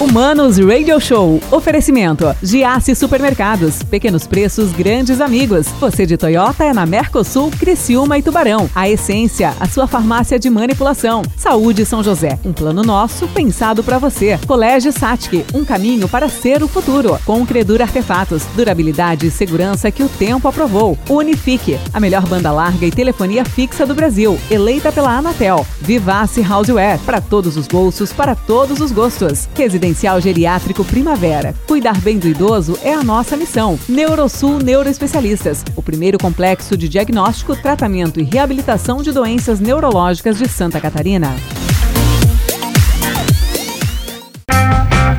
Humanos Radio Show. Oferecimento. Giasse Supermercados. Pequenos preços, grandes amigos. Você de Toyota é na Mercosul, Criciúma e Tubarão. A Essência, a sua farmácia de manipulação. Saúde São José. Um plano nosso pensado para você. Colégio Satic. Um caminho para ser o futuro. Com Credura Artefatos. Durabilidade e segurança que o tempo aprovou. Unifique. A melhor banda larga e telefonia fixa do Brasil. Eleita pela Anatel. Vivace Houseware. Para todos os bolsos, para todos os gostos. Residencial Geriátrico Primavera. Cuidar bem do idoso é a nossa missão. Neurosul Neuroespecialistas, o primeiro complexo de diagnóstico, tratamento e reabilitação de doenças neurológicas de Santa Catarina.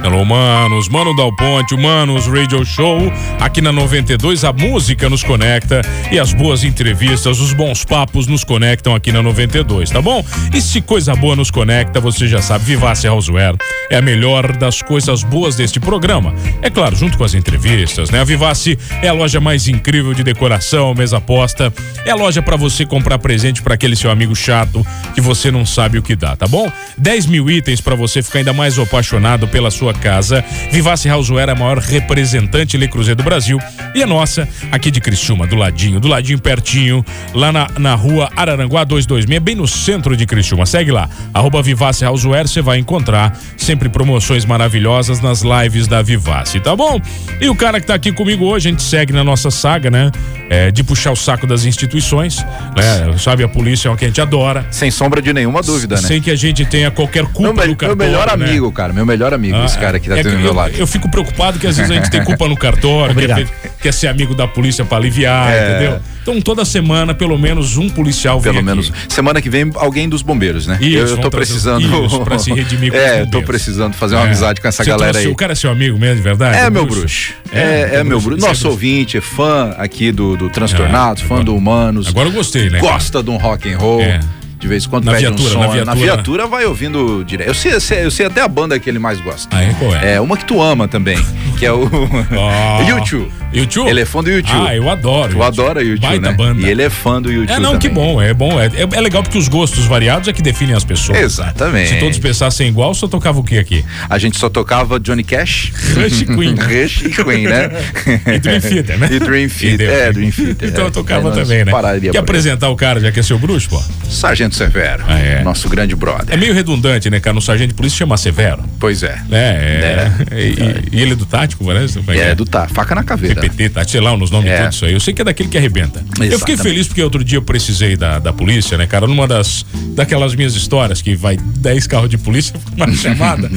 Alô, manos, Mano Dal Ponte, Manos Radio Show, aqui na 92 a música nos conecta e as boas entrevistas, os bons papos nos conectam aqui na 92, tá bom? E se coisa boa nos conecta, você já sabe, Vivace Houseware é a melhor das coisas boas deste programa. É claro, junto com as entrevistas, né? A Vivace é a loja mais incrível de decoração, mesa posta, é a loja para você comprar presente para aquele seu amigo chato que você não sabe o que dá, tá bom? 10 mil itens para você ficar ainda mais apaixonado pela sua casa. Vivace Houseware é a maior representante Le Cruzeiro do Brasil e a nossa aqui de Criciúma, do ladinho, do ladinho pertinho, lá na, na rua Araranguá 226, bem no centro de Criciúma. Segue lá, arroba Vivace Houseware, você vai encontrar sempre promoções maravilhosas nas lives da Vivace, tá bom? E o cara que tá aqui comigo hoje, a gente segue na nossa saga, né? É, de puxar o saco das instituições, né? Sabe, a polícia é uma que a gente adora. Sem sombra de nenhuma dúvida, né? Sem que a gente tenha qualquer culpa meu, cartório, meu melhor né? amigo, cara, meu melhor amigo, Ah, esse cara que tá é do meu eu, lado. eu fico preocupado que às vezes a gente tem culpa no cartório, quer, Obrigado. quer ser amigo da polícia pra aliviar, É. entendeu? Então toda semana, pelo menos um policial vem Pelo aqui. menos. Semana que vem, alguém dos bombeiros, né? Isso, eu, eu tô precisando. isso, pra se redimir com É, eu tô precisando fazer uma É. amizade com essa Você galera trouxe- aí. O cara é seu amigo mesmo, de verdade? É O meu bruxo. É, é, teu meu bruxo. é Nosso ouvinte, é fã aqui do, do Transtornados, É, fã agora- do Humanos. Agora eu gostei, né? Gosta de um rock and roll. É. De vez em quando Na pede viatura, um som. na viatura, né? viatura vai ouvindo direto. Eu sei, eu sei, eu sei até a banda que ele mais gosta. Ah, é? Qual é? É uma que tu ama também, que é o Ó. YouTube. YouTube? Ele é fã do YouTube. Ah, eu adoro. Tu adora YouTube, Baita né? banda. E ele é fã do YouTube É, não, também. que bom, é bom. É, é, é legal porque os gostos variados é que definem as pessoas. Exatamente. Se todos pensassem igual, só tocava o que aqui? A gente só tocava Johnny Cash. Rush Queen. Rush e Queen, né? E Dream Theater, né? E Dream Theater. É, Dream Theater. Então é. eu tocava Aí nós também, né? pararia aí. apresentar o cara, já que é seu bruxo, pô? Sargento Severo. Ah, é. Nosso grande brother. É meio redundante, né, cara? No sargento de polícia chama Severo. Pois é. É, é. E, e ele é do tático, parece? Como É, do tá, faca na caveira. PPT, tá, sei lá, nos nomes É. todos isso aí. Eu sei que é daquele que arrebenta. Eu fiquei Exatamente. feliz porque outro dia eu precisei da, da polícia, né, cara? Numa das daquelas minhas histórias que vai 10 carros de polícia uma chamada.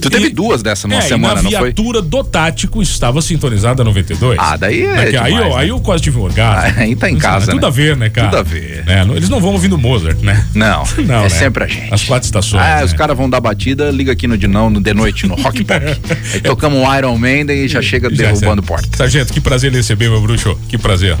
Tu teve E- duas dessa numa é, semana, na não foi? viatura do tático estava sintonizada 92. Ah, daí é aí, demais, eu, né? aí eu quase tive um orgasmo. Ah, aí tá em casa, né? Tudo né? a ver, né, cara? Tudo a ver. É, não- eles não vão ouvindo Mozart, né? Não, Não, é né? sempre a gente. As quatro estações. Ah, né? os caras vão dar batida, liga aqui no de não, no de noite, no Rock Pop. Aí tocamos um Iron Man e já chega Já, derrubando certo. porta. Sargento, que prazer receber, meu bruxo. Que prazer.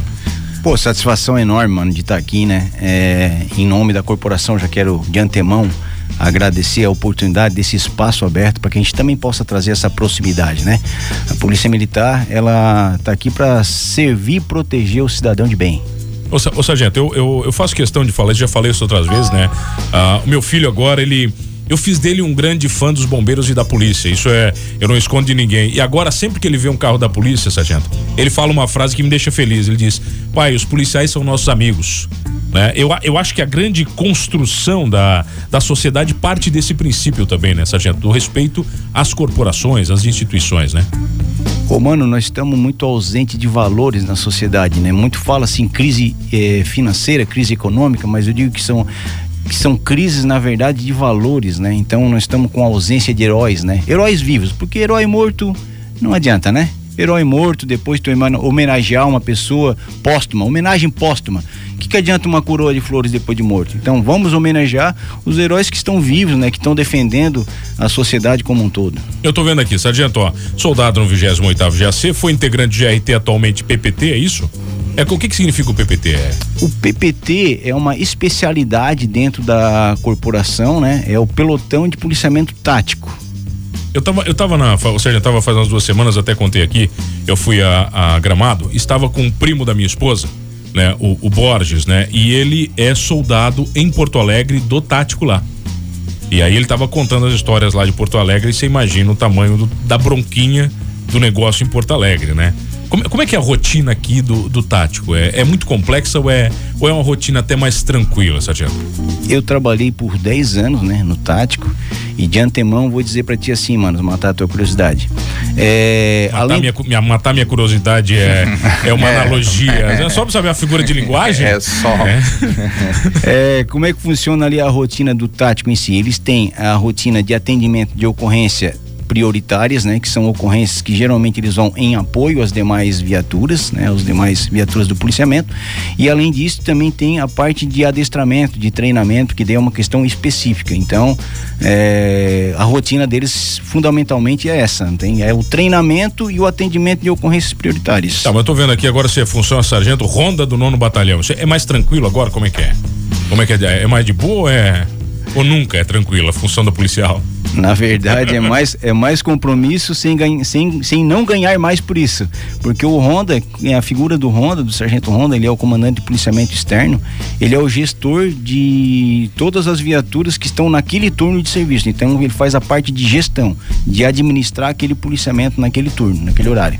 Pô, satisfação enorme, mano, de estar aqui, né? É, em nome da corporação, já quero de antemão agradecer a oportunidade desse espaço aberto para que a gente também possa trazer essa proximidade, né? A Polícia Militar, ela tá aqui para servir e proteger o cidadão de bem. Ô, ô, sargento, eu, eu, eu faço questão de falar, já falei isso outras vezes, né? Ah, o meu filho agora, ele. Eu fiz dele um grande fã dos bombeiros e da polícia. Isso é. Eu não escondo de ninguém. E agora, sempre que ele vê um carro da polícia, sargento, ele fala uma frase que me deixa feliz. Ele diz: Pai, os policiais são nossos amigos. Né? Eu, eu acho que a grande construção da, da sociedade parte desse princípio também, né, sargento? Do respeito às corporações, às instituições, né? Ô, mano, nós estamos muito ausentes de valores na sociedade, né? Muito fala-se em crise eh, financeira, crise econômica, mas eu digo que são que são crises, na verdade, de valores, né? Então nós estamos com ausência de heróis, né? Heróis vivos, porque herói morto não adianta, né? Herói morto, depois tu homenagear uma pessoa póstuma, homenagem póstuma. O que, que adianta uma coroa de flores depois de morto? Então vamos homenagear os heróis que estão vivos, né? Que estão defendendo a sociedade como um todo. Eu tô vendo aqui, sargento, ó, soldado no 28º GAC, foi integrante de GRT, atualmente PPT, é isso? É, o que que significa o PPT? É, O PPT é uma especialidade dentro da corporação, né? É o pelotão de policiamento tático. eu tava, eu tava na, seja, eu tava faz umas duas semanas, até contei aqui, eu fui a, a Gramado, estava com um primo da minha esposa, né, o, o Borges, né, e ele é soldado em Porto Alegre do tático lá. E aí ele tava contando as histórias lá de Porto Alegre e você imagina o tamanho do, da bronquinha do negócio em Porto Alegre, né? Como, como é que é a rotina aqui do, do tático? É, é muito complexa ou é, ou é uma rotina até mais tranquila, Sargento? Eu trabalhei por 10 anos, né, no tático. E de antemão vou dizer para ti assim, mano, matar a tua curiosidade. É, matar, além... minha, minha, matar minha curiosidade é, é uma é. analogia. É só pra saber a figura de linguagem? É só. É. é. como é que funciona ali a rotina do tático em si? Eles têm a rotina de atendimento de ocorrência prioritárias, né, que são ocorrências que geralmente eles vão em apoio às demais viaturas, né, às demais viaturas do policiamento. E além disso, também tem a parte de adestramento, de treinamento, que daí é uma questão específica. Então, é, a rotina deles fundamentalmente é essa, tem é o treinamento e o atendimento de ocorrências prioritárias. Tá, mas eu tô vendo aqui agora você funciona sargento Ronda do nono batalhão. Você é mais tranquilo agora? Como é que é? Como é que é? É mais de boa ou é ou nunca é tranquila a função da policial? Na verdade, é mais, é mais compromisso sem, sem, sem não ganhar mais por isso. Porque o Honda, a figura do Honda, do Sargento Honda, ele é o comandante de policiamento externo, ele é o gestor de todas as viaturas que estão naquele turno de serviço. Então, ele faz a parte de gestão, de administrar aquele policiamento naquele turno, naquele horário.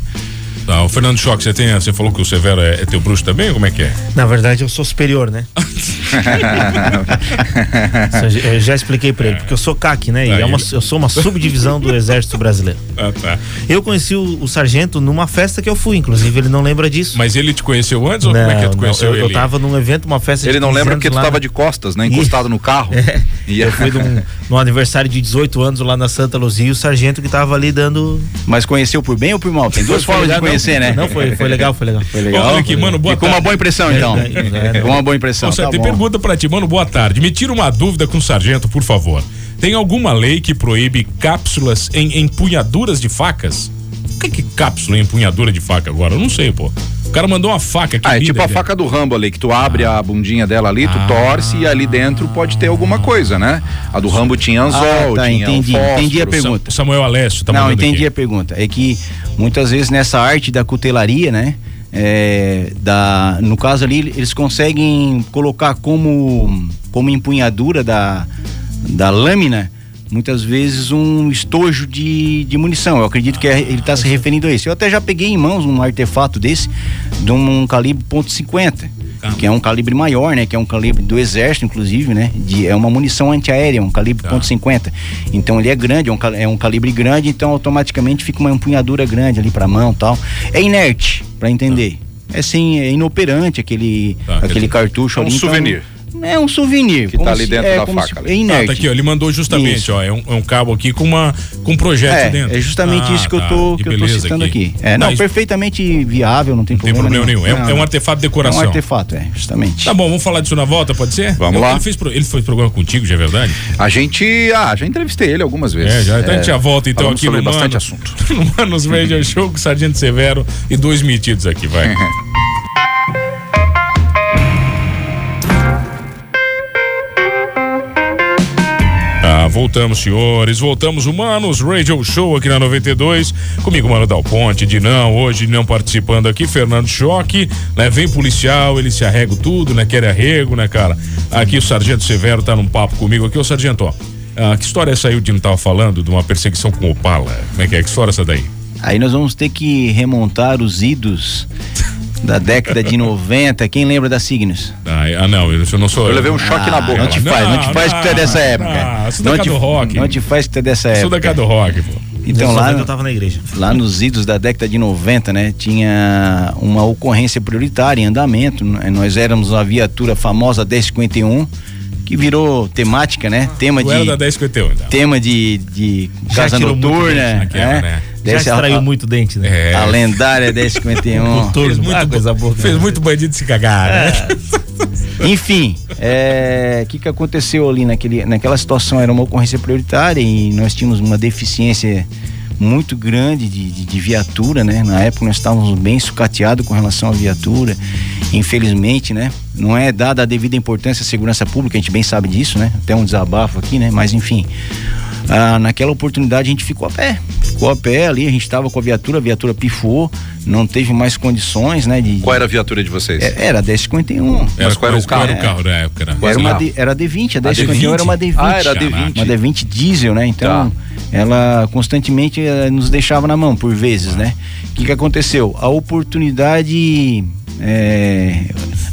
Tá, o Fernando Choque, você, tem, você falou que o Severo é, é teu bruxo também? Como é que é? Na verdade, eu sou superior, né? eu já expliquei pra ele, porque eu sou CAC, né? E é uma, eu sou uma subdivisão do Exército Brasileiro. Ah, tá. Eu conheci o, o, sargento numa festa que eu fui, inclusive, ele não lembra disso. Mas ele te conheceu antes ou não, como é que tu conheceu não, eu, ele? Eu tava num evento, uma festa Ele não lembra porque tu tava de costas, né? Encostado e... no carro. É. E... Eu fui num, num, aniversário de 18 anos lá na Santa Luzia e o sargento que tava ali dando. Mas conheceu por bem ou por mal? Tem duas formas de conhecer, não, né? Não, foi, foi legal, foi legal. Foi legal. Olha aqui, mano, boa com uma boa impressão, então. É, é, com uma boa impressão. Você tá tem bom. pergunta pra ti, mano, boa tarde. Me tira uma dúvida com o sargento, por favor. Tem alguma lei que proíbe cápsulas em empunhaduras de facas? O que é que cápsula em empunhadura de faca agora? Eu não sei, pô. O cara mandou uma faca aqui. Ah, é tipo a faca do Rambo ali, que tu abre ah. a bundinha dela ali, tu ah. torce e ali dentro pode ter alguma coisa, né? A do Rambo tinha anzol, ah, tá, tinha entendi, fósforo, entendi a pergunta. Samuel Alessio tá Não, entendi aqui. a pergunta. É que muitas vezes nessa arte da cutelaria, né? É, da, no caso ali, eles conseguem colocar como, como empunhadura da, da lâmina muitas vezes um estojo de, de munição. Eu acredito que é, ele está se referindo a isso. Eu até já peguei em mãos um artefato desse, de um, um calibre .50, que é um calibre maior, né? Que é um calibre do exército, inclusive, né? De, é uma munição antiaérea, um calibre tá. .50. Então ele é grande, é um, é um calibre grande, então automaticamente fica uma empunhadura grande ali para mão tal. É inerte, para entender. Tá. É sim, é inoperante aquele, tá, aquele cartucho é um ali. Um souvenir. Então, é um souvenir. Que tá ali dentro é, da faca. É inerte. Ah, tá aqui, ó, ele mandou justamente, isso. ó, é um, é um, cabo aqui com, uma, com um projeto é, dentro. É justamente ah, isso que, tá. eu tô, que, que eu tô citando aqui. aqui. É, não, não perfeitamente viável, não tem não problema, tem problema nenhum. nenhum. É, é, um artefato de decoração. É um artefato, é, justamente. Tá bom, vamos falar disso na volta, pode ser? Vamos eu, lá. Ele fez, ele fez programa contigo, já é verdade? A gente, ah, já entrevistei ele algumas vezes. É, já, então a gente já volta então aqui no bastante Mano, assunto. no Manos Radio Show com Sargento Severo e dois metidos aqui, vai. voltamos, senhores. Voltamos, humanos. Radio Show aqui na 92. Comigo, Mano Dal Ponte, Dinão, hoje não participando aqui, Fernando Choque, né? Vem policial, ele se arrega tudo, né? Quer arrego, né, cara? Aqui o Sargento Severo tá num papo comigo aqui. Ô, Sargento, ó. Ah, que história é essa aí o Dino tava falando de uma perseguição com Opala? Como é que é? Que história é essa daí? Aí nós vamos ter que remontar os idos da década de 90. Quem lembra da Signos? Ah, ah não, eu não sou. Eu levei um choque ah, na boca. Não te faz, não, não te faz não, que tu é dessa época. Não, não, te, do rock. não te faz que tu é dessa época. Sou da do rock, pô. Então lá, eu tava na igreja. lá nos idos da década de 90, né, tinha uma ocorrência prioritária em andamento. Né, nós éramos uma viatura famosa 1051 que virou temática, né? Tema de. Da 1051, então. Tema de, de casa noturna. Naquela, né? Já extraiu a, muito dente, né? É. A lendária 1051. fez muito, ah, coisa boa, fez né? muito bandido se cagar, né? É. Enfim, o é, que, que aconteceu ali naquele, naquela situação? Era uma ocorrência prioritária e nós tínhamos uma deficiência muito grande de, de, de, viatura, né? Na época nós estávamos bem sucateados com relação à viatura. Infelizmente, né? Não é dada a devida importância à segurança pública, a gente bem sabe disso, né? Até um desabafo aqui, né? Mas enfim, ah, naquela oportunidade a gente ficou a pé. Ficou a pé ali, a gente estava com a viatura, a viatura pifou não teve mais condições, né? De, qual era a viatura de vocês? É, era a 1051. Era, Mas qual era o carro? Era o carro da época? Era, era, uma D, era a D20, a 1051 era uma D20. Ah, era a D20. Uma D20 diesel, né? Então, tá. ela constantemente eh, nos deixava na mão, por vezes, né? O que, que aconteceu? A oportunidade. É,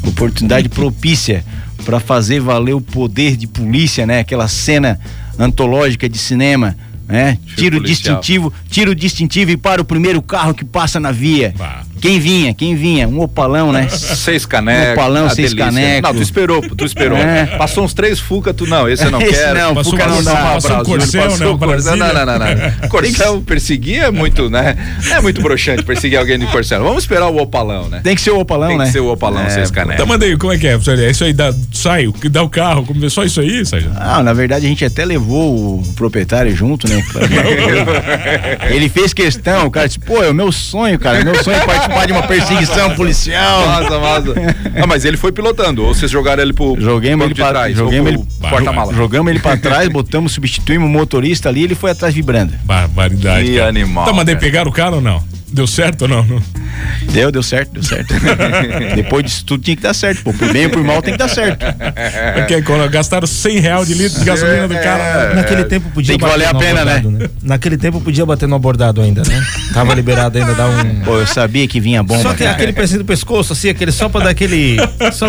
oportunidade propícia para fazer valer o poder de polícia, né? Aquela cena antológica de cinema né? Tira o distintivo, tira o distintivo e para o primeiro carro que passa na via. Bah. Quem vinha? Quem vinha? Um opalão, né? Seis canecos. Um opalão, seis canecos. Não, tu esperou, tu esperou. É. Passou uns três Fuca, tu não, esse eu não esse quero. Não, passou Fuca não dá. Passou um Corcel, passou né? Corcel. Não, não, não, não. Corcel perseguir é muito, né? É muito broxante perseguir alguém de Corcel. Vamos esperar o opalão, né? Tem que ser o opalão, Tem né? Tem que ser o opalão, é, seis canecos. Então mandei, como é que é? É isso aí, dá, sai, dá o carro, só isso aí, Sérgio? Ah, na verdade a gente até levou o proprietário junto, né? Ele fez questão, o cara disse, pô, é o meu sonho, cara. Meu sonho é participar de uma perseguição policial. Massa, massa. Ah, mas ele foi pilotando, ou vocês jogaram ele pro joguemos ele pra, trás, joguemos ele porta-mala. Jogamos ele pra trás, botamos, substituímos o motorista ali, ele foi atrás vibrando. Barbaridade. Que cara. animal. Tá, mandei pegar o cara ou não? Deu certo ou não? Deu, deu certo, deu certo. Depois disso tudo tinha que dar certo, pô. Por bem ou por mal tem que dar certo. Porque quando gastaram 100 reais de litro de gasolina do cara. É, Naquele tempo podia tem que valer a pena, né? né? Naquele tempo podia bater no abordado ainda, né? Tava liberado ainda dar um. Pô, eu sabia que vinha bomba. Só que cara. aquele pezinho do pescoço, assim, aquele só pra dar aquele. Só...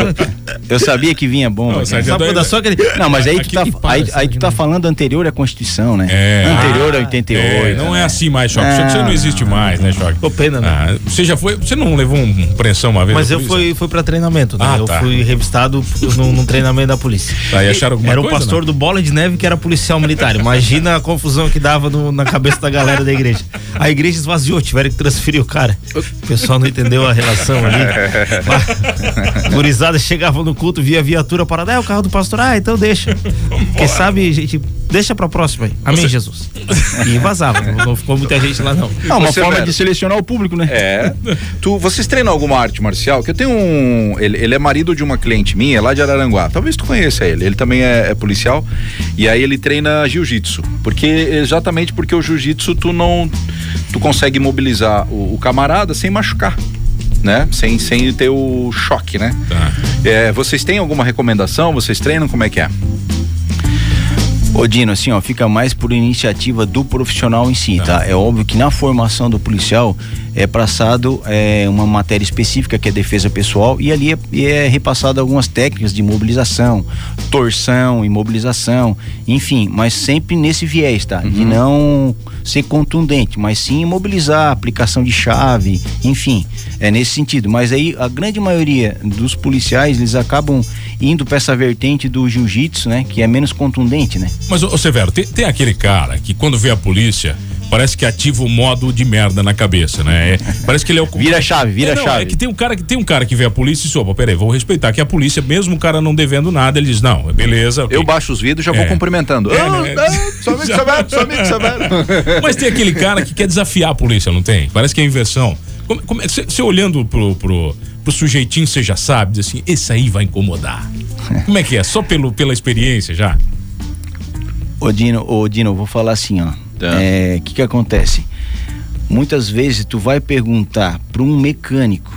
Eu sabia que vinha bomba. Não, só pra dar só aquele. Não, mas aí tu tá, aí, aí tu tá falando anterior à Constituição, né? É. Anterior a 88. É, não é assim mais, Choque. Ah. Você não existe mais, né, Choque? Tô pena, né? Ah, você já foi. Você não levou um pressão uma vez? Mas eu fui, fui pra treinamento, né? Ah, eu tá. fui revistado num, num, treinamento da polícia. Aí acharam alguma Era coisa, o pastor não? do Bola de Neve que era policial militar. Imagina a confusão que dava no, na cabeça da galera da igreja. A igreja esvaziou, tiveram que transferir o cara. O pessoal não entendeu a relação ali. Gurizada chegava no culto, via viatura parada. É o carro do pastor. Ah, então deixa. Quem sabe, gente, deixa pra próxima aí. Amém, Você... Jesus. E vazava. Não ficou muita gente lá, não. É uma Você forma de selecionar o público, né? É. Tu, vocês treinam alguma arte marcial? Que eu tenho um. Ele, ele, é marido de uma cliente minha lá de Araranguá. Talvez tu conheça ele. Ele também é, é policial. E aí ele treina jiu-jitsu. Porque, exatamente porque o jiu-jitsu tu não. Tu consegue mobilizar o, o camarada sem machucar né? Sem, sem ter o choque, né? Tá. É, vocês têm alguma recomendação? Vocês treinam? Como é que é? Ô Dino, assim, ó, fica mais por iniciativa do profissional em si, tá? tá? É óbvio que na formação do policial é passado é, uma matéria específica que é defesa pessoal e ali é, é repassado algumas técnicas de mobilização, torção, imobilização, enfim, mas sempre nesse viés, tá? Uhum. De não ser contundente, mas sim imobilizar, aplicação de chave, enfim, é nesse sentido. Mas aí a grande maioria dos policiais eles acabam indo para essa vertente do jiu-jitsu, né? Que é menos contundente, né? Mas, ô, Severo, tem, tem aquele cara que quando vê a polícia parece que ativa o modo de merda na cabeça, né? É, parece que ele é o. Vira chave, vira é, não, chave. É que tem um cara que tem um cara que vê a polícia e diz, opa, peraí, vou respeitar que a polícia, mesmo o cara não devendo nada, ele diz, não, beleza. Okay. Eu baixo os vidros e já vou cumprimentando. É, né? Sou amigo Severo, sou amigo Severo. Mas tem aquele cara que quer desafiar a polícia, não tem? Parece que é inversão. Você olhando pro, pro, pro sujeitinho, você já sabe, diz assim, esse aí vai incomodar. Como é que é? Só pelo, pela experiência já? Ô Dino, ô Dino, vou falar assim, ó. O Tá. é, que que acontece? Muitas vezes tu vai perguntar para um mecânico,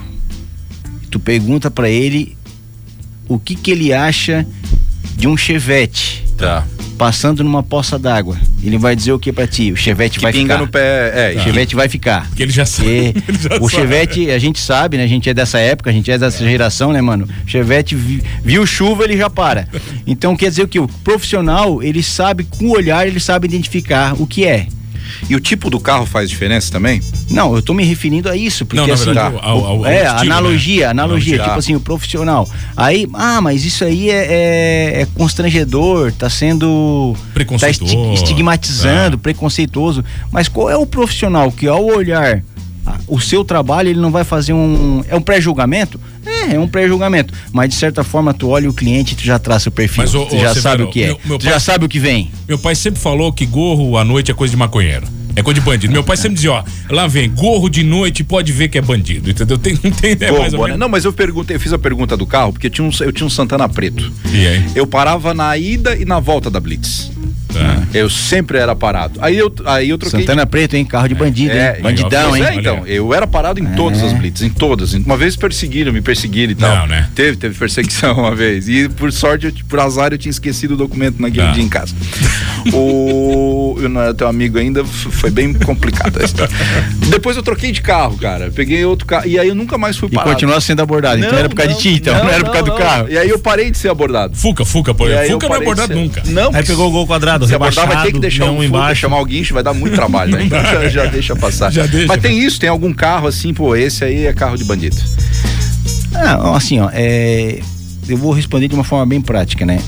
tu pergunta para ele o que que ele acha de um chevette Tá. passando numa poça d'água. Ele vai dizer o que para ti? O chevette Que vai pinga ficar. no pé. É, O chevette vai ficar. Porque ele já sabe. Ele já o sabe. Chevette, a gente sabe, né? A gente é dessa época, a gente é dessa geração, né, mano? Chevette vi- viu chuva, ele já para. Então quer dizer o que? O profissional, ele sabe, com o olhar, ele sabe identificar o que é. E o tipo do carro faz diferença também? Não, eu tô me referindo a isso, porque Não, na assim, verdade, o- ao- ao- ao é, estilo, analogia, né? analogia, Analogia. tipo assim, o profissional. Aí, ah, mas isso aí é, é- é constrangedor, tá sendo tá estigmatizando, é. preconceituoso. Mas qual é o profissional que ao olhar o seu trabalho, ele não vai fazer um é um pré-julgamento? É, é um pré-julgamento, mas de certa forma tu olha o cliente e tu já traça o perfil, Mas, ô, tu ô, já Severo, sabe o que é, meu- meu tu pai- já sabe o que vem. Meu pai sempre falou que gorro à noite é coisa de maconheiro. É coisa de bandido. Meu pai sempre dizia, ó, lá vem, gorro de noite pode ver que é bandido, entendeu? Tem, tem Pô, mais ou menos. Não, mas eu perguntei, eu fiz a pergunta do carro, porque eu tinha um, eu tinha um Santana preto. E aí? Eu parava na ida e na volta da Blitz. Eu sempre era parado. Aí eu, aí eu troquei. Santana de... Preto, hein? Carro de bandido, é, hein? Bandidão, hein? É, então, eu era parado em é. todas as blitz, em todas. Uma vez perseguiram, me perseguiram e tal. Não, né? Teve, teve perseguição uma vez. E por sorte, eu, por azar, eu tinha esquecido o documento naquele ah. dia em casa. o. Eu não era teu amigo ainda, foi bem complicado a história. Depois eu troquei de carro, cara. Peguei outro carro. E aí eu nunca mais fui parado. E continuou sendo abordado. Então não, então era por causa não, de ti, então. Não, não era por causa do carro. E aí eu parei de ser abordado. Fuca, Fuca, pô. Fuca não é abordado nunca. Não. Aí pegou o gol quadrado, se vai ter que deixar um embaixo. chamar o guincho, vai dar muito trabalho, né? Então já, já deixa passar. Já deixa, Mas tem isso, tem algum carro assim, pô, esse aí é carro de bandido. Ah, assim, ó, é, eu vou responder de uma forma bem prática, né?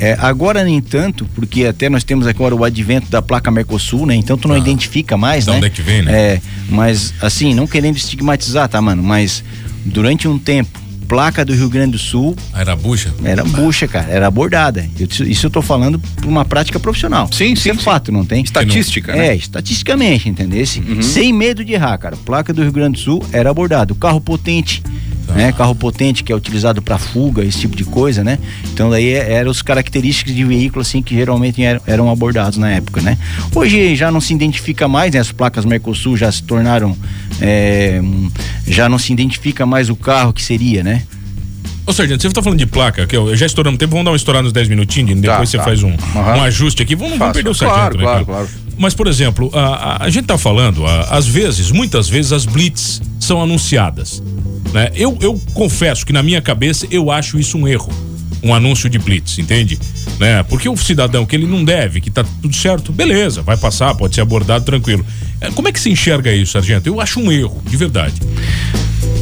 É, agora nem tanto, porque até nós temos agora o advento da placa Mercosul, né? Então tu não ah, identifica mais, né? Onde é que vem, né? É, mas assim, não querendo estigmatizar, tá, mano? Mas durante um tempo placa do Rio Grande do Sul. Era bucha? Era bucha, cara. Era abordada. isso eu tô falando por uma prática profissional. Sim, isso sim. é sim. fato, não tem? Estatística, né? É, estatisticamente, entendeu? Uhum. Sem medo de errar, cara. Placa do Rio Grande do Sul era abordado. Carro potente. Né? Carro potente que é utilizado para fuga, esse tipo de coisa, né? Então daí é, eram as características de veículo assim que geralmente eram, eram, abordados na época, né? Hoje já não se identifica mais, né? As placas Mercosul já se tornaram, é, já não se identifica mais o carro que seria, né? Ô, Sargento, você está falando de placa, que eu já estouramos tempo, vamos dar uma estourada nos 10 minutinhos, depois tá, você tá. faz um, uhum. um ajuste aqui. Vamos, vamos perder o Sargento, claro, né? Claro, claro. Mas, por exemplo, a, a, a gente está falando, a, às vezes, muitas vezes, as blitz são anunciadas. Né? Eu, eu confesso que na minha cabeça eu acho isso um erro. Um anúncio de blitz, entende? Né? Porque o cidadão que ele não deve, que tá tudo certo, beleza, vai passar, pode ser abordado tranquilo. É, como é que se enxerga isso, sargento? Eu acho um erro, de verdade.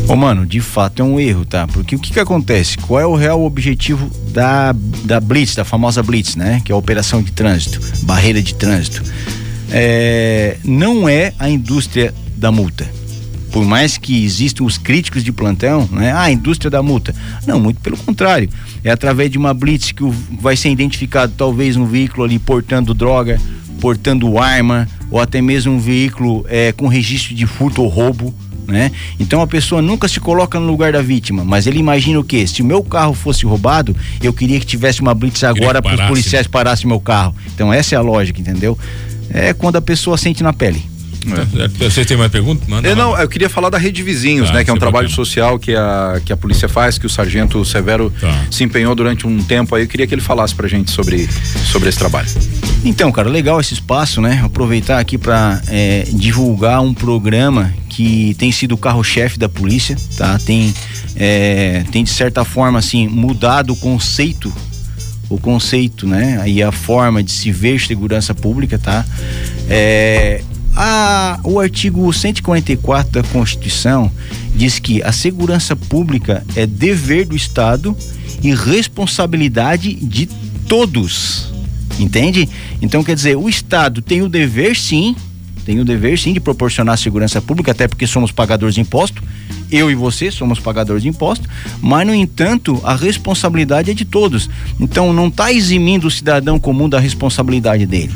Ô, mano, de fato é um erro, tá? Porque o que que acontece? Qual é o real objetivo da, da Blitz, da famosa Blitz, né? Que é a operação de trânsito, barreira de trânsito. É, não é a indústria da multa por mais que existam os críticos de plantão, né? Ah, a indústria da multa. Não, muito pelo contrário. É através de uma blitz que vai ser identificado talvez um veículo ali portando droga, portando arma, ou até mesmo um veículo é, com registro de furto ou roubo. Né? Então a pessoa nunca se coloca no lugar da vítima, mas ele imagina o quê? Se o meu carro fosse roubado, eu queria que tivesse uma blitz agora para os policiais parassem meu carro. Então essa é a lógica, entendeu? É quando a pessoa sente na pele. É. Vocês têm mais pergunta? Manda eu não, eu queria falar da Rede Vizinhos, ah, né? Que é um trabalho social que a, que a polícia faz, que o sargento Severo tá. se empenhou durante um tempo aí. Eu queria que ele falasse pra gente sobre, sobre esse trabalho. Então, cara, legal esse espaço, né? Aproveitar aqui para é, divulgar um programa que tem sido o carro-chefe da polícia, tá? Tem, é, tem de certa forma, assim, mudado o conceito o conceito, né? E a forma de se ver segurança pública, tá? É, a, o artigo 144 da Constituição diz que a segurança pública é dever do Estado e responsabilidade de todos. Entende? Então, quer dizer, o Estado tem o dever, sim, tem o dever, sim, de proporcionar segurança pública, até porque somos pagadores de imposto. Eu e você somos pagadores de imposto, mas, no entanto, a responsabilidade é de todos. Então, não está eximindo o cidadão comum da responsabilidade dele.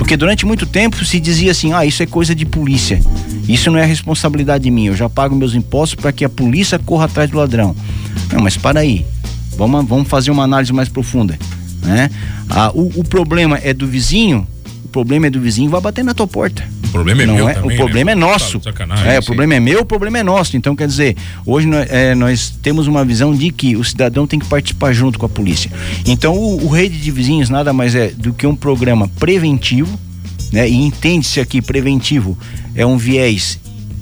Porque durante muito tempo se dizia assim: ah, isso é coisa de polícia. Isso não é responsabilidade minha. Eu já pago meus impostos para que a polícia corra atrás do ladrão. Não, mas para aí. Vamos, vamos fazer uma análise mais profunda. Né? Ah, o, o problema é do vizinho, problema é do vizinho, vai bater na tua porta. O problema é não meu é, também, O problema né? é nosso. é, o problema é meu, o problema é nosso. Então, quer dizer, hoje nós, é, nós, temos uma visão de que o cidadão tem que participar junto com a polícia. Então, o, o Rede de Vizinhos nada mais é do que um programa preventivo, né? E entende-se aqui preventivo é um viés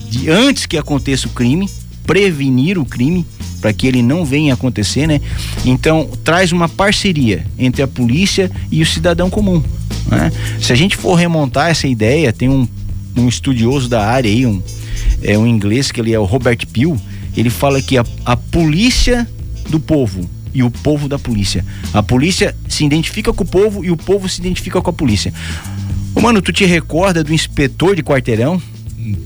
de antes que aconteça o crime, prevenir o crime para que ele não venha acontecer, né? Então traz uma parceria entre a polícia e o cidadão comum. Né? Se a gente for remontar essa ideia, tem um, um estudioso da área aí, um, é um inglês que ele é o Robert Peel, ele fala que a, a polícia do povo e o povo da polícia. A polícia se identifica com o povo e o povo se identifica com a polícia. Ô, mano, tu te recorda do inspetor de quarteirão?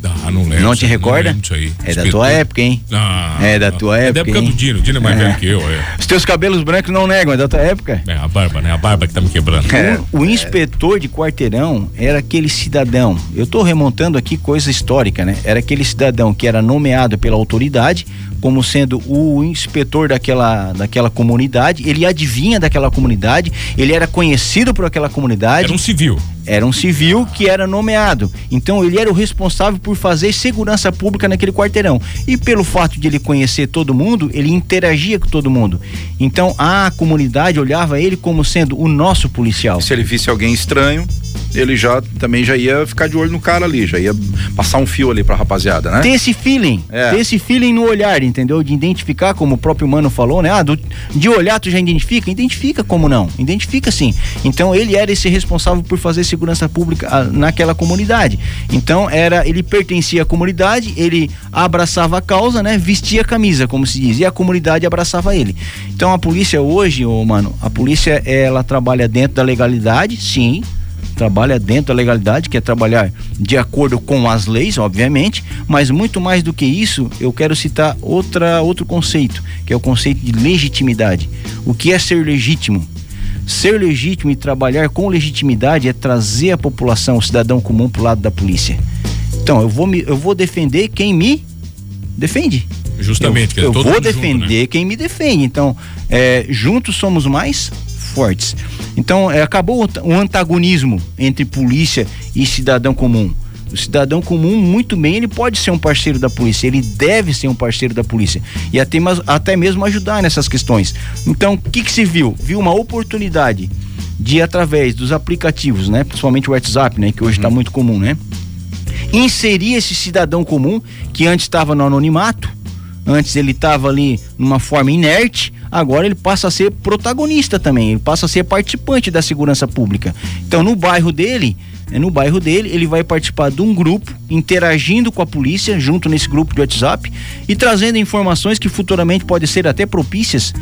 Ah, Ah, não lembro. Não te recorda? Não aí. É da tua época, hein? Ah, é da tua época. É da época hein? do Dino. O Dino é mais é. velho que eu. É. Os teus cabelos brancos não negam, é da tua época. É, a barba, né? A barba que tá me quebrando. É. O, o, inspetor de quarteirão era aquele cidadão. Eu tô remontando aqui coisa histórica, né? Era aquele cidadão que era nomeado pela autoridade como sendo o inspetor daquela, daquela comunidade, ele adivinha daquela comunidade, ele era conhecido por aquela comunidade. Era um civil. Era um civil que era nomeado. Então ele era o responsável por fazer segurança pública naquele quarteirão. E pelo fato de ele conhecer todo mundo, ele interagia com todo mundo. Então a comunidade olhava ele como sendo o nosso policial. Se ele visse alguém estranho, ele já também já ia ficar de olho no cara ali, já ia passar um fio ali pra rapaziada, né? Tem esse feeling, é. tem esse feeling no olhar, entendeu? De identificar, como o próprio mano falou, né? Ah, do, de olhar tu já identifica? Identifica como não? Identifica sim. Então ele era esse responsável por fazer segurança pública ah, naquela comunidade. Então era, ele pertencia à comunidade, ele abraçava a causa, né? Vestia a camisa, como se diz, e a comunidade abraçava ele. Então a polícia hoje, oh, mano, a polícia ela trabalha dentro da legalidade, sim, trabalha dentro da legalidade, que é trabalhar de acordo com as leis, obviamente, mas muito mais do que isso, eu quero citar outra, outro conceito, que é o conceito de legitimidade. O que é ser legítimo? Ser legítimo e trabalhar com legitimidade é trazer a população, o cidadão comum para o lado da polícia. Então, eu vou, me, eu vou defender quem me defende. Justamente. Eu, eu vou defender junto, né? quem me defende. Então, é, juntos somos mais fortes. Então, é, acabou o antagonismo entre polícia e cidadão comum. O cidadão comum, muito bem, ele pode ser um parceiro da polícia, ele deve ser um parceiro da polícia e até, até mesmo ajudar nessas questões. Então, o que, que se viu? Viu uma oportunidade de, através dos aplicativos, né? Principalmente o WhatsApp, né? Que hoje está uhum. muito comum, né? Inserir esse cidadão comum que antes estava no anonimato, antes ele estava ali numa forma inerte, agora ele passa a ser protagonista também, ele passa a ser participante da segurança pública. Então, no bairro dele, né, no bairro dele, ele vai participar de um grupo, interagindo com a polícia, junto nesse grupo de WhatsApp, e trazendo informações que futuramente podem ser até propícias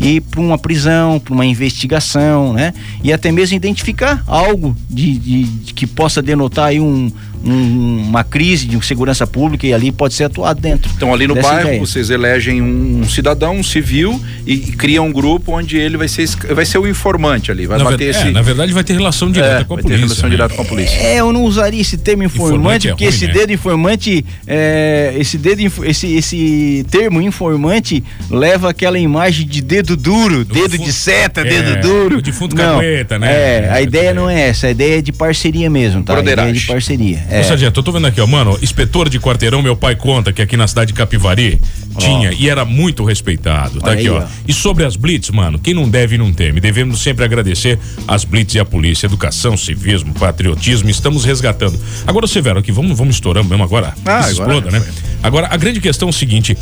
e para uma prisão, para uma investigação, né? E até mesmo identificar algo de, de, de que possa denotar aí um, um, uma crise de segurança pública e ali pode ser atuado dentro. Então ali no bairro ideia. vocês elegem um cidadão, um civil e, e criam um grupo onde ele vai ser vai ser o informante ali, vai na bater ver, esse... é, na verdade vai ter relação direta é, com a polícia. relação né? direta com a polícia. É, eu não usaria esse termo informante, informante é porque ruim, esse né? dedo informante é, esse dedo esse esse termo informante leva aquela imagem de dedo duro, dedo de seta, dedo é, duro. De fundo cagueta, né? É, a ideia não é essa, a ideia é de parceria mesmo, tá? A ideia é de parceria. É. Ô, Sargento, eu tô vendo aqui, ó, mano, inspetor de quarteirão, meu pai conta que aqui na cidade de Capivari oh. tinha e era muito respeitado. Tá Olha aqui, aí, ó. ó. E sobre as blitz, mano, quem não deve não teme. Devemos sempre agradecer as blitz e a polícia, educação, civismo, patriotismo, estamos resgatando. Agora, Severo, aqui, vamos, vamos estourando mesmo agora. Ah, agora exploda, né? Agora, a grande questão é o seguinte: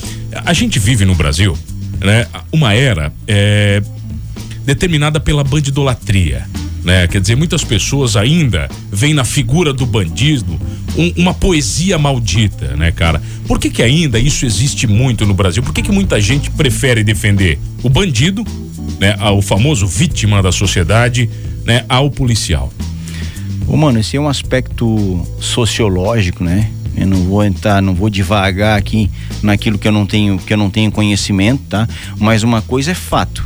a gente vive no Brasil, né, uma era é, determinada pela bandidolatria né? Quer dizer, muitas pessoas ainda veem na figura do bandido um, uma poesia maldita, né, cara? Por que que ainda isso existe muito no Brasil? Por que que muita gente prefere defender o bandido, né, o famoso vítima da sociedade, né, ao policial? Ô, mano, esse é um aspecto sociológico, né? Eu não vou entrar, não vou devagar aqui naquilo que eu não tenho, que eu não tenho conhecimento, tá? Mas uma coisa é fato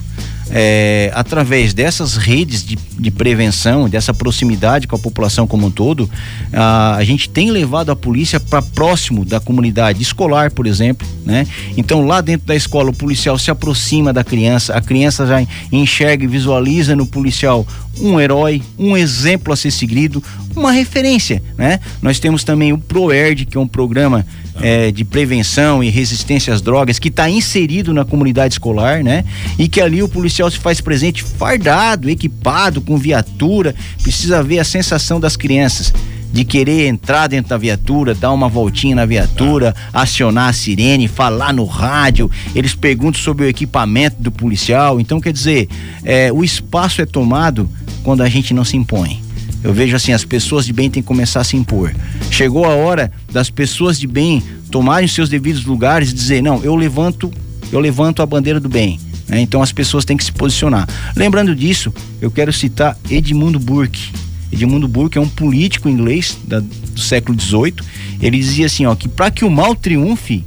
é, através dessas redes de, de, prevenção, dessa proximidade com a população como um todo, a, a gente tem levado a polícia para próximo da comunidade escolar, por exemplo, né? Então lá dentro da escola o policial se aproxima da criança, a criança já enxerga e visualiza no policial um herói, um exemplo a ser seguido, uma referência, né? Nós temos também o ProERD, que é um programa é, de prevenção e resistência às drogas que está inserido na comunidade escolar, né? E que ali o policial se faz presente fardado, equipado, com viatura, precisa ver a sensação das crianças de querer entrar dentro da viatura, dar uma voltinha na viatura, acionar a sirene, falar no rádio, eles perguntam sobre o equipamento do policial. Então, quer dizer, é, o espaço é tomado quando a gente não se impõe. Eu vejo assim, as pessoas de bem têm que começar a se impor. Chegou a hora das pessoas de bem tomarem seus devidos lugares e dizer, não, eu levanto, eu levanto a bandeira do bem. Né? Então as pessoas têm que se posicionar. Lembrando disso, eu quero citar Edmundo Burke. Edmundo Burke é um político inglês da, do século XVIII Ele dizia assim, ó, que para que o mal triunfe,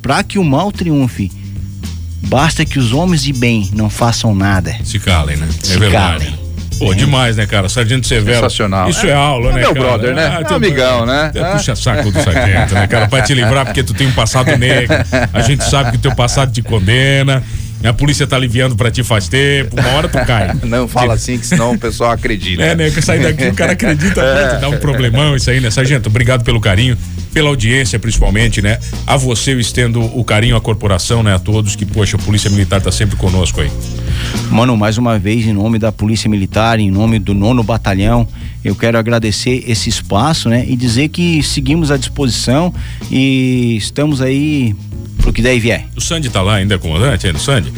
para que o mal triunfe, basta que os homens de bem não façam nada. Se calem, né? É Se verdade. Calem. Pô, demais, né, cara? Sargento Severo. Sensacional. Isso é, é aula, é né, meu cara? brother, né? Ah, é amigão, né? É, puxa saco do sargento, né, cara? Pra te livrar porque tu tem um passado negro. A gente sabe que o teu passado te condena. A polícia tá aliviando pra ti faz tempo, uma hora tu cai. Não fala assim, que senão o pessoal acredita. É, né? Que sair daqui o cara acredita, é. dá um problemão isso aí, né? Sargento, obrigado pelo carinho, pela audiência principalmente, né? A você eu estendo o carinho à corporação, né? A todos que, poxa, a Polícia Militar tá sempre conosco aí. Mano, mais uma vez, em nome da Polícia Militar, em nome do nono batalhão, eu quero agradecer esse espaço, né? E dizer que seguimos à disposição e estamos aí pro que daí vier. O Sandy tá lá ainda, comandante, ainda, o Sandy?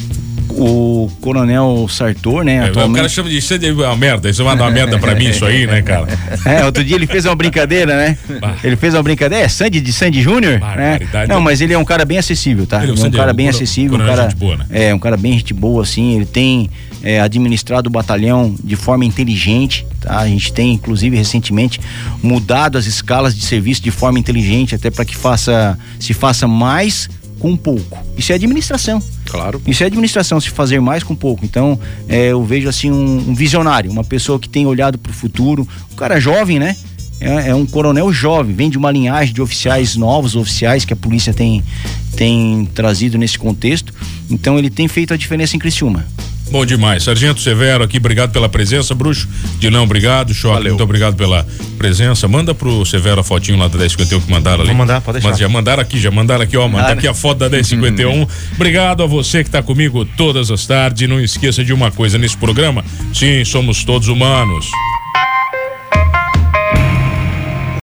O Coronel Sartor, né? É, atualmente... O cara chama de Sandy é uma merda, isso vai dar uma merda pra mim, isso aí, né, cara? É, outro dia ele fez uma brincadeira, né? Bah. Ele fez uma brincadeira, é Sandy de Sandy Júnior, né? Não, mas ele é um cara bem acessível, tá? Ele, é ele é um cara é bem acessível, um cara, boa, né? é um cara bem gente boa, assim, ele tem é, administrado o batalhão de forma inteligente, tá? A gente tem, inclusive, recentemente mudado as escalas de serviço de forma inteligente, até para que faça, se faça mais com pouco. Isso é administração. Claro. Isso é administração, se fazer mais com pouco. Então, é, eu vejo assim um, um, visionário, uma pessoa que tem olhado para o futuro. Um cara jovem, né? É, é, um coronel jovem, vem de uma linhagem de oficiais novos, oficiais que a polícia tem, tem trazido nesse contexto. Então, ele tem feito a diferença em Criciúma. Bom demais. Sargento Severo aqui, obrigado pela presença. Bruxo, de não, obrigado. Choque, muito obrigado pela presença. Manda pro Severo a fotinho lá da 1051 que mandaram ali. Vou mandar, pode deixar. Mas já mandaram aqui, já mandaram aqui, ó, manda aqui a foto da 1051. obrigado a você que tá comigo todas as tardes. Não esqueça de uma coisa nesse programa. Sim, somos todos humanos.